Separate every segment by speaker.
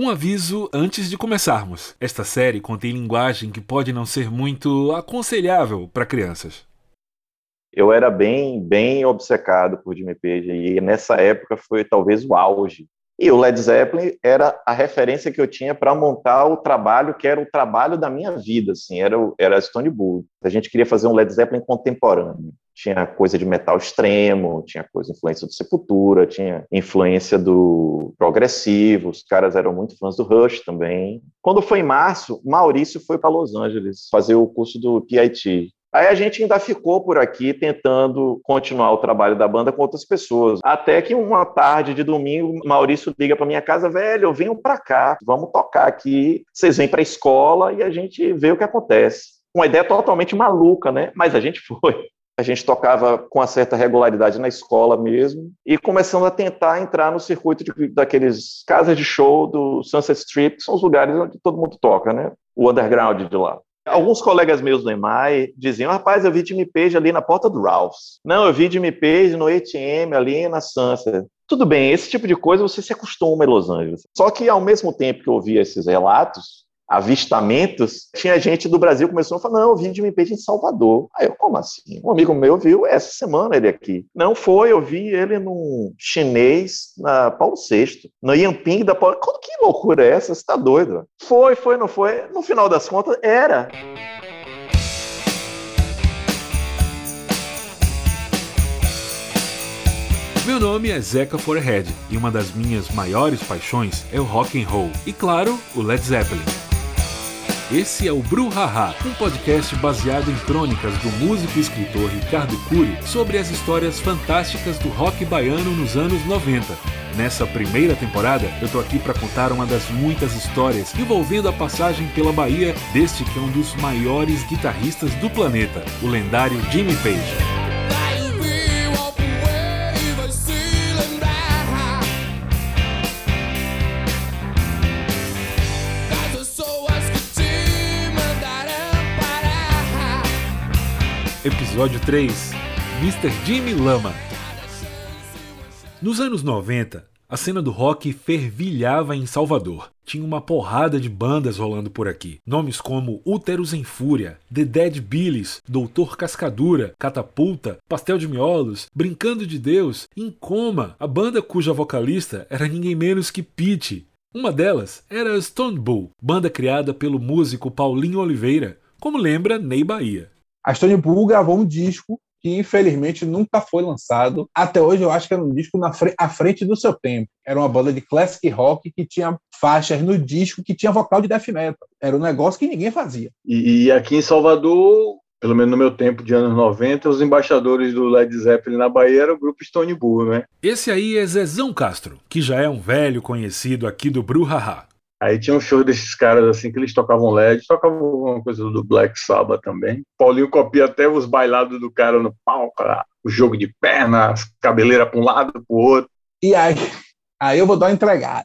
Speaker 1: Um aviso antes de começarmos. Esta série contém linguagem que pode não ser muito aconselhável para crianças.
Speaker 2: Eu era bem, bem obcecado por Jimmy Page e nessa época foi talvez o auge. E o Led Zeppelin era a referência que eu tinha para montar o trabalho que era o trabalho da minha vida, assim, era era Stone Bull. A gente queria fazer um Led Zeppelin contemporâneo tinha coisa de metal extremo, tinha coisa influência do Sepultura, tinha influência do progressivo, os caras eram muito fãs do Rush também. Quando foi em março, Maurício foi para Los Angeles fazer o curso do PIT. Aí a gente ainda ficou por aqui tentando continuar o trabalho da banda com outras pessoas. Até que uma tarde de domingo, Maurício liga para minha casa, velho, eu venho para cá, vamos tocar aqui. Vocês vêm para a escola e a gente vê o que acontece. Uma ideia totalmente maluca, né? Mas a gente foi a gente tocava com uma certa regularidade na escola mesmo, e começando a tentar entrar no circuito de, daqueles casas de show do Sunset Strip, que são os lugares onde todo mundo toca, né? O underground de lá. Alguns colegas meus do EMAI diziam, rapaz, eu vi Jimmy Page ali na porta do Ralph's. Não, eu vi Jimmy Page no ATM ali na Sunset. Tudo bem, esse tipo de coisa você se acostuma em Los Angeles. Só que ao mesmo tempo que eu ouvia esses relatos, avistamentos, tinha gente do Brasil começou a falar, não, eu vi Jimmy Page em Salvador. Aí eu, como assim? Um amigo meu viu essa semana ele aqui. Não foi, eu vi ele num chinês na Paulo VI, no Yamping da Paulo... Que loucura é essa? Você tá doido? Foi, foi, não foi? No final das contas, era.
Speaker 1: Meu nome é Zeca Forehead e uma das minhas maiores paixões é o rock and roll e claro, o Led Zeppelin. Esse é o Bruhaha, um podcast baseado em crônicas do músico e escritor Ricardo Cury sobre as histórias fantásticas do rock baiano nos anos 90. Nessa primeira temporada, eu tô aqui para contar uma das muitas histórias envolvendo a passagem pela Bahia deste que é um dos maiores guitarristas do planeta, o lendário Jimmy Page. Episódio 3 Mr. Jimmy Lama Nos anos 90, a cena do rock fervilhava em Salvador. Tinha uma porrada de bandas rolando por aqui. Nomes como Úteros em Fúria, The Dead Billies, Doutor Cascadura, Catapulta, Pastel de Miolos, Brincando de Deus, Em Coma, a banda cuja vocalista era ninguém menos que Pete. Uma delas era Stone Bull, banda criada pelo músico Paulinho Oliveira, como lembra Ney Bahia.
Speaker 3: A Stone Bull gravou um disco que infelizmente nunca foi lançado. Até hoje eu acho que era um disco na fre à frente do seu tempo. Era uma banda de classic rock que tinha faixas no disco que tinha vocal de death metal. Era um negócio que ninguém fazia.
Speaker 4: E, e aqui em Salvador, pelo menos no meu tempo de anos 90, os embaixadores do Led Zeppelin na Bahia eram o grupo Stone Bull, né?
Speaker 1: Esse aí é Zezão Castro, que já é um velho conhecido aqui do Bruhaha.
Speaker 4: Aí tinha um show desses caras assim que eles tocavam LED, tocavam alguma coisa do Black Sabbath também. Paulinho copia até os bailados do cara no palco, o jogo de perna, cabeleira para um lado, para o outro.
Speaker 3: E aí, aí eu vou dar uma entregada.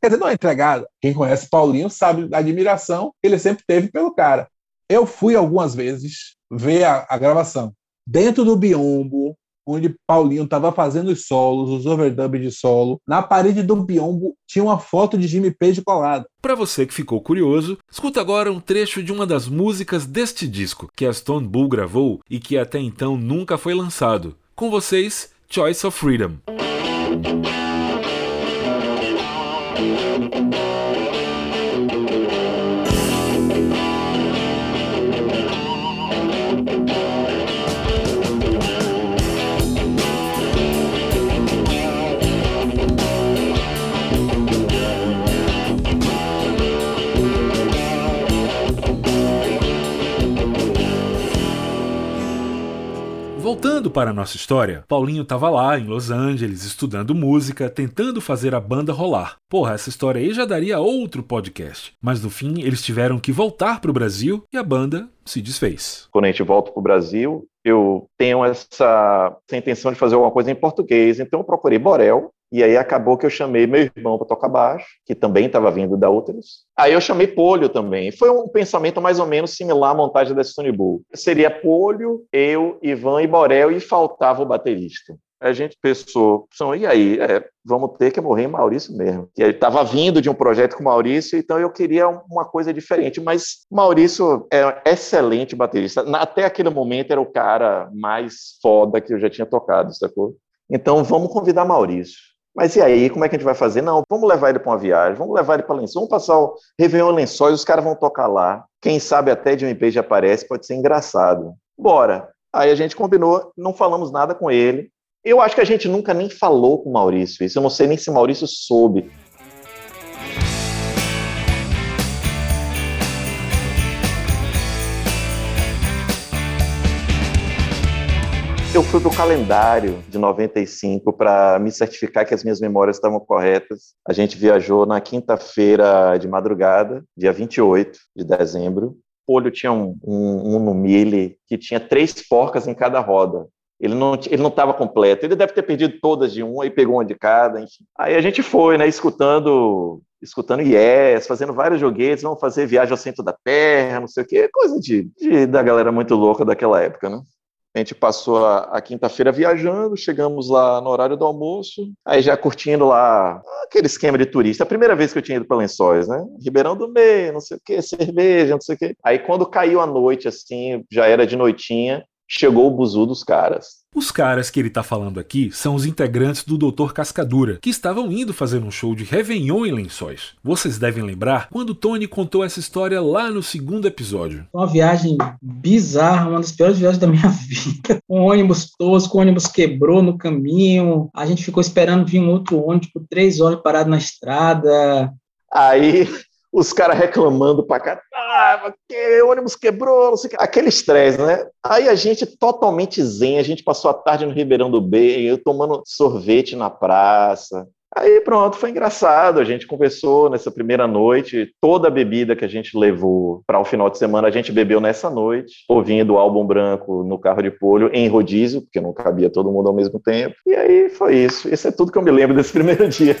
Speaker 3: Quer dizer, não é entregada. Quem conhece Paulinho sabe da admiração que ele sempre teve pelo cara. Eu fui algumas vezes ver a, a gravação. Dentro do biombo, onde Paulinho estava fazendo os solos, os overdubs de solo. Na parede do biombo tinha uma foto de Jimmy Page colada.
Speaker 1: Para você que ficou curioso, escuta agora um trecho de uma das músicas deste disco que a Stone Bull gravou e que até então nunca foi lançado. Com vocês, Choice of Freedom. Para a nossa história, Paulinho estava lá em Los Angeles estudando música, tentando fazer a banda rolar. Porra, essa história aí já daria outro podcast. Mas no fim, eles tiveram que voltar para o Brasil e a banda se desfez.
Speaker 2: Quando a gente volta para o Brasil, eu tenho essa, essa intenção de fazer alguma coisa em português, então eu procurei Borel, e aí acabou que eu chamei meu irmão para tocar baixo, que também estava vindo da Úteros. Aí eu chamei Polio também. Foi um pensamento mais ou menos similar à montagem da Stone Bull. Seria Polio, eu, Ivan e Borel, e faltava o baterista. a gente pensou, e aí, é, vamos ter que morrer em Maurício mesmo. E ele estava vindo de um projeto com Maurício, então eu queria uma coisa diferente. Mas Maurício é um excelente baterista. Até aquele momento era o cara mais foda que eu já tinha tocado, sacou? Então vamos convidar Maurício. Mas e aí, como é que a gente vai fazer? Não, vamos levar ele para uma viagem, vamos levar ele para Lençóis, vamos passar o Réveillon Lençóis, os caras vão tocar lá. Quem sabe até de um Page aparece, pode ser engraçado. Bora. Aí a gente combinou, não falamos nada com ele, eu acho que a gente nunca nem falou com o Maurício isso. Eu não sei nem se Maurício soube. Eu fui para o calendário de 95 para me certificar que as minhas memórias estavam corretas. A gente viajou na quinta-feira de madrugada, dia 28 de dezembro. O olho tinha um, um, um no Mille que tinha três porcas em cada roda. Ele não ele não estava completo. Ele deve ter perdido todas de um e pegou uma de cada, enfim. Aí a gente foi, né, escutando escutando Yes, fazendo vários joguetes, vamos fazer viagem ao centro da Terra, não sei o quê, coisa de, de da galera muito louca daquela época, né? A gente passou a, a quinta-feira viajando, chegamos lá no horário do almoço, aí já curtindo lá aquele esquema de turista. A primeira vez que eu tinha ido para Lençóis, né? Ribeirão do Meio, não sei o quê, cerveja, não sei o quê. Aí quando caiu a noite, assim, já era de noitinha, chegou o buzu dos caras.
Speaker 1: Os caras que ele tá falando aqui são os integrantes do Doutor Cascadura, que estavam indo fazer um show de Réveillon em Lençóis. Vocês devem lembrar quando Tony contou essa história lá no segundo episódio.
Speaker 5: Uma viagem bizarra, uma das piores viagens da minha vida. Um ônibus tosco, o ônibus quebrou no caminho, a gente ficou esperando vir um outro ônibus por três horas parado na estrada.
Speaker 2: Aí os caras reclamando pra cá, ah, que o ônibus quebrou, não sei o que. Aquele estresse, né? Aí a gente totalmente zen, a gente passou a tarde no Ribeirão do Bem, eu tomando sorvete na praça. Aí pronto, foi engraçado. A gente conversou nessa primeira noite. Toda a bebida que a gente levou para o final de semana, a gente bebeu nessa noite, ouvindo o álbum branco no carro de polho, em rodízio, porque não cabia todo mundo ao mesmo tempo. E aí foi isso. Isso é tudo que eu me lembro desse primeiro dia.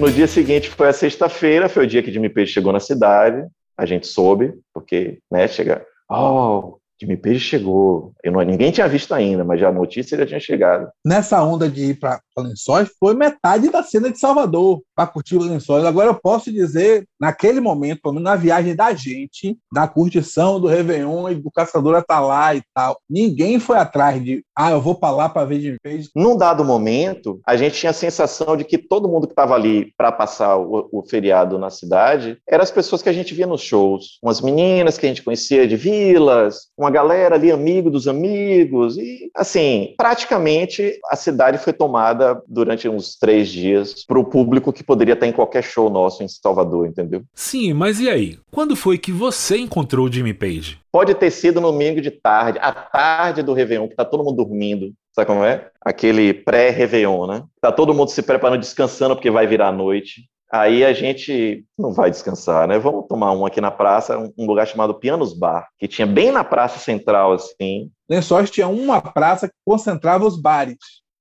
Speaker 2: No dia seguinte foi a sexta-feira, foi o dia que Jimmy Page chegou na cidade. A gente soube, porque, né, chega, oh, Jimmy Page chegou. Eu não, ninguém tinha visto ainda, mas já a notícia já tinha chegado.
Speaker 3: Nessa onda de ir para Lençóis, foi metade da cena de Salvador para curtir os Lençóis. Agora eu posso dizer, naquele momento, pelo menos na viagem da gente, da curtição do Réveillon e do Caçador estar tá lá e tal, ninguém foi atrás de, ah, eu vou para lá para ver Jimmy Page.
Speaker 2: Num dado momento, a gente tinha a sensação de que todo mundo que estava ali para passar o, o, feriado na cidade eram as pessoas que a gente via nos shows. Umas meninas que a gente conhecia de vilas, uma galera ali, amigo dos amigos. E, assim, praticamente a cidade foi tomada durante uns três dias para o público que poderia estar em qualquer show nosso em Salvador, entendeu?
Speaker 1: Sim, mas e aí? Quando foi que você encontrou o Jimmy Page?
Speaker 2: Pode ter sido no domingo de tarde, à tarde do Réveillon, que tá todo mundo dormindo. Sabe como é? Aquele pré-Réveillon, né? Tá todo mundo se preparando, descansando, porque vai virar noite. Aí a gente não vai descansar, né? Vamos tomar um aqui na praça, um lugar chamado Pianos Bar, que tinha bem na praça central, assim.
Speaker 3: Lençóis tinha uma praça que concentrava os bares.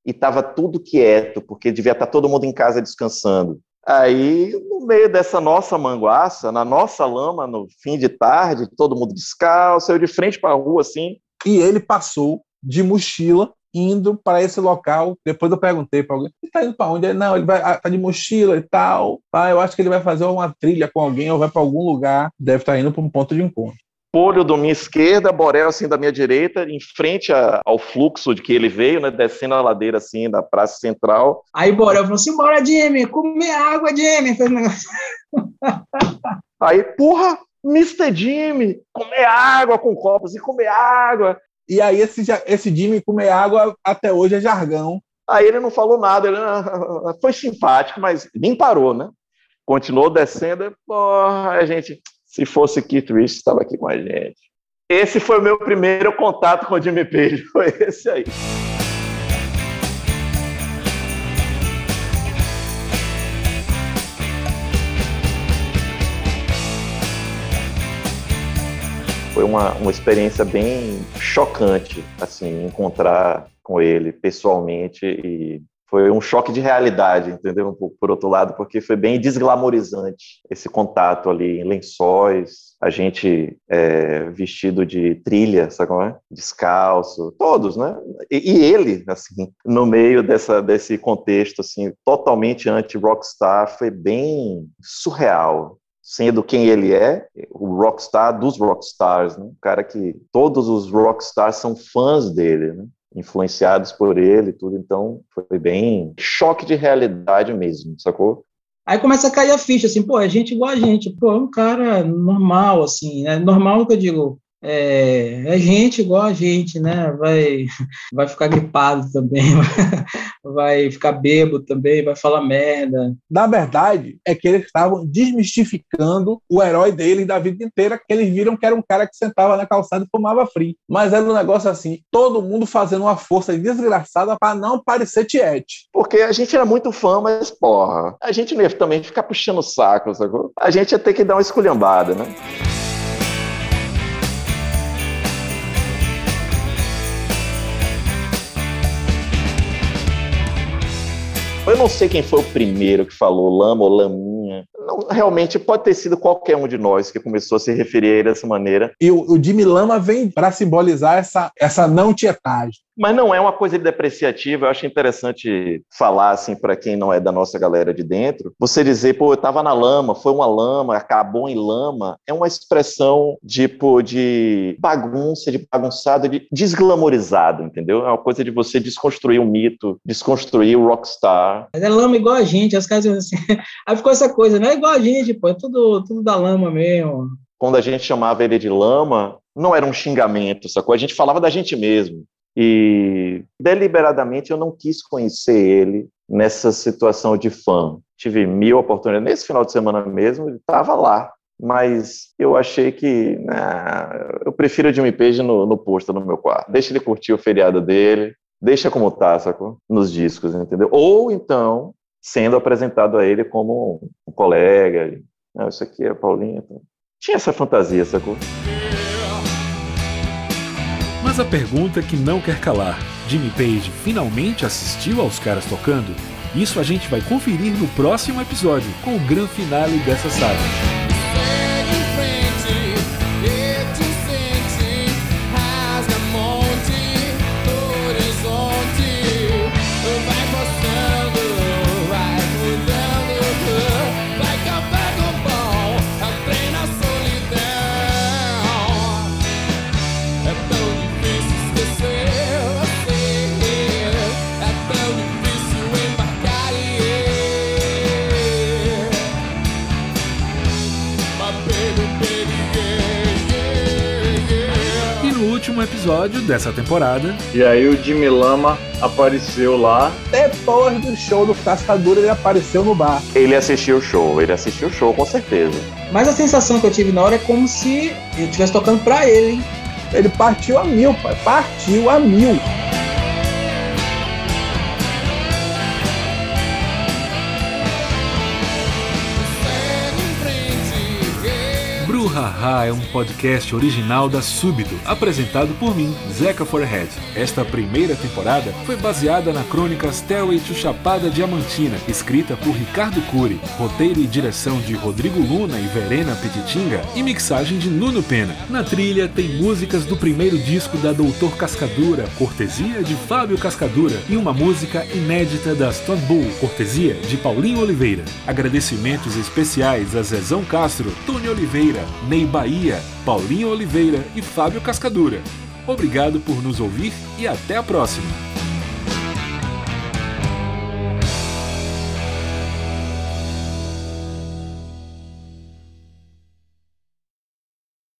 Speaker 2: E tava tudo quieto, porque devia estar tá todo mundo em casa descansando. Aí, no meio dessa nossa manguaça, na nossa lama, no fim de tarde, todo mundo descalço, eu de frente para a rua, assim.
Speaker 3: E ele passou de mochila indo para esse local. Depois eu perguntei para alguém: ele está indo para onde? Ele, não, ele vai ah, tá de mochila e tal. Ah, eu acho que ele vai fazer uma trilha com alguém ou vai para algum lugar. Deve estar tá indo para um ponto de encontro.
Speaker 2: Polho da minha esquerda, Borel assim da minha direita, em frente a, ao fluxo de que ele veio, né, descendo a ladeira assim da praça central.
Speaker 5: Aí Borel falou assim: "Bora, Jimmy, comer água, Jimmy". Fez um negócio.
Speaker 2: Aí, porra, Mr. Jimmy, comer água com copos e comer água.
Speaker 3: E aí esse, esse Jimmy comer água até hoje é jargão.
Speaker 2: Aí ele não falou nada, ele ah, foi simpático, mas nem parou, né? Continuou descendo, porra, a gente, se fosse Keith Rich, estava aqui com a gente. Esse foi o meu primeiro contato com o Jimmy Page, foi esse aí. foi uma, uma experiência bem chocante, assim, encontrar com ele pessoalmente e foi um choque de realidade, entendeu? Um pouco por outro lado, porque foi bem desglamorizante esse contato ali em lençóis, a gente é, vestido de trilha, sabe como é? Descalço, todos, né? E, e, ele, assim, no meio dessa, desse contexto, assim, totalmente anti-rockstar, foi bem surreal, sendo quem ele é, o rockstar dos rockstars, né? O cara que todos os rockstars são fãs dele, né? Influenciados por ele tudo, então foi bem choque de realidade mesmo, sacou?
Speaker 5: Aí começa a cair a ficha, assim, pô, é gente igual a gente, pô, é um cara normal, assim, é normal que eu digo, é, é, gente igual a gente, né? Vai, vai ficar gripado também, vai ficar bebo também, vai falar merda.
Speaker 3: Na verdade, é que eles estavam desmistificando o herói deles da vida inteira, que eles viram que era um cara que sentava na calçada e fumava frio. Mas era um negócio assim, todo mundo fazendo uma força desgraçada para não parecer tiete.
Speaker 2: Porque a gente era muito fã, mas porra, a gente não ia também ficar puxando o saco, sacou? A gente ia ter que dar uma esculhambada, né? Eu não sei quem foi o primeiro que falou lama ou laminha. Não, realmente pode ter sido qualquer um de nós que começou a se referir a ele dessa maneira.
Speaker 3: E o, o Jimmy Lama vem para simbolizar essa, essa não tietagem
Speaker 2: mas não é uma coisa depreciativa. Eu acho interessante falar assim para quem não é da nossa galera de dentro. Você dizer, pô, eu estava na lama, foi uma lama, acabou em lama, é uma expressão tipo de bagunça, de bagunçado, de desglamorizado, entendeu? É uma coisa de você desconstruir o mito, desconstruir o rockstar.
Speaker 5: Mas é lama igual a gente, as casas assim. Aí ficou essa coisa, não é igual a gente, pô, é tudo, tudo da lama mesmo.
Speaker 2: Quando a gente chamava ele de lama, não era um xingamento, sacou? A gente falava da gente mesmo. E deliberadamente eu não quis conhecer ele nessa situação de fã. Tive mil oportunidades. Nesse final de semana mesmo, ele estava lá. Mas eu achei que nah, eu prefiro o Jimmy Page no, no posto no meu quarto. Deixa ele curtir o feriado dele, deixa como tá, sacou? Nos discos, entendeu? Ou então, sendo apresentado a ele como um colega. Não, isso aqui é Paulinho. Tinha essa fantasia, sacou?
Speaker 1: Mas a pergunta que não quer calar: Jimmy Page finalmente assistiu aos caras tocando? Isso a gente vai conferir no próximo episódio, com o grande finale dessa saga. Último episódio dessa temporada.
Speaker 4: E aí o Jimmy Lama apareceu lá.
Speaker 3: Depois do show do Cascadura, ele apareceu no bar.
Speaker 2: Ele assistiu o show, ele assistiu o show com certeza.
Speaker 5: Mas a sensação que eu tive na hora é como se ele estivesse tocando pra ele, hein?
Speaker 3: Ele partiu a mil, pai. Partiu a mil.
Speaker 1: Haha é um podcast original da Súbito, apresentado por mim, Zeca Forehead. Esta primeira temporada foi baseada na crônica Stairway to Chapada Diamantina, escrita por Ricardo Cury, roteiro e direção de Rodrigo Luna e Verena Petitinga e mixagem de Nuno Pena. Na trilha tem músicas do primeiro disco da Doutor Cascadura, cortesia de Fábio Cascadura, e uma música inédita da Stone Bull, cortesia de Paulinho Oliveira. Agradecimentos especiais a Zezão Castro, Tony Oliveira, Ney Bahia, Paulinho Oliveira e Fábio Cascadura. Obrigado por nos ouvir e até a próxima!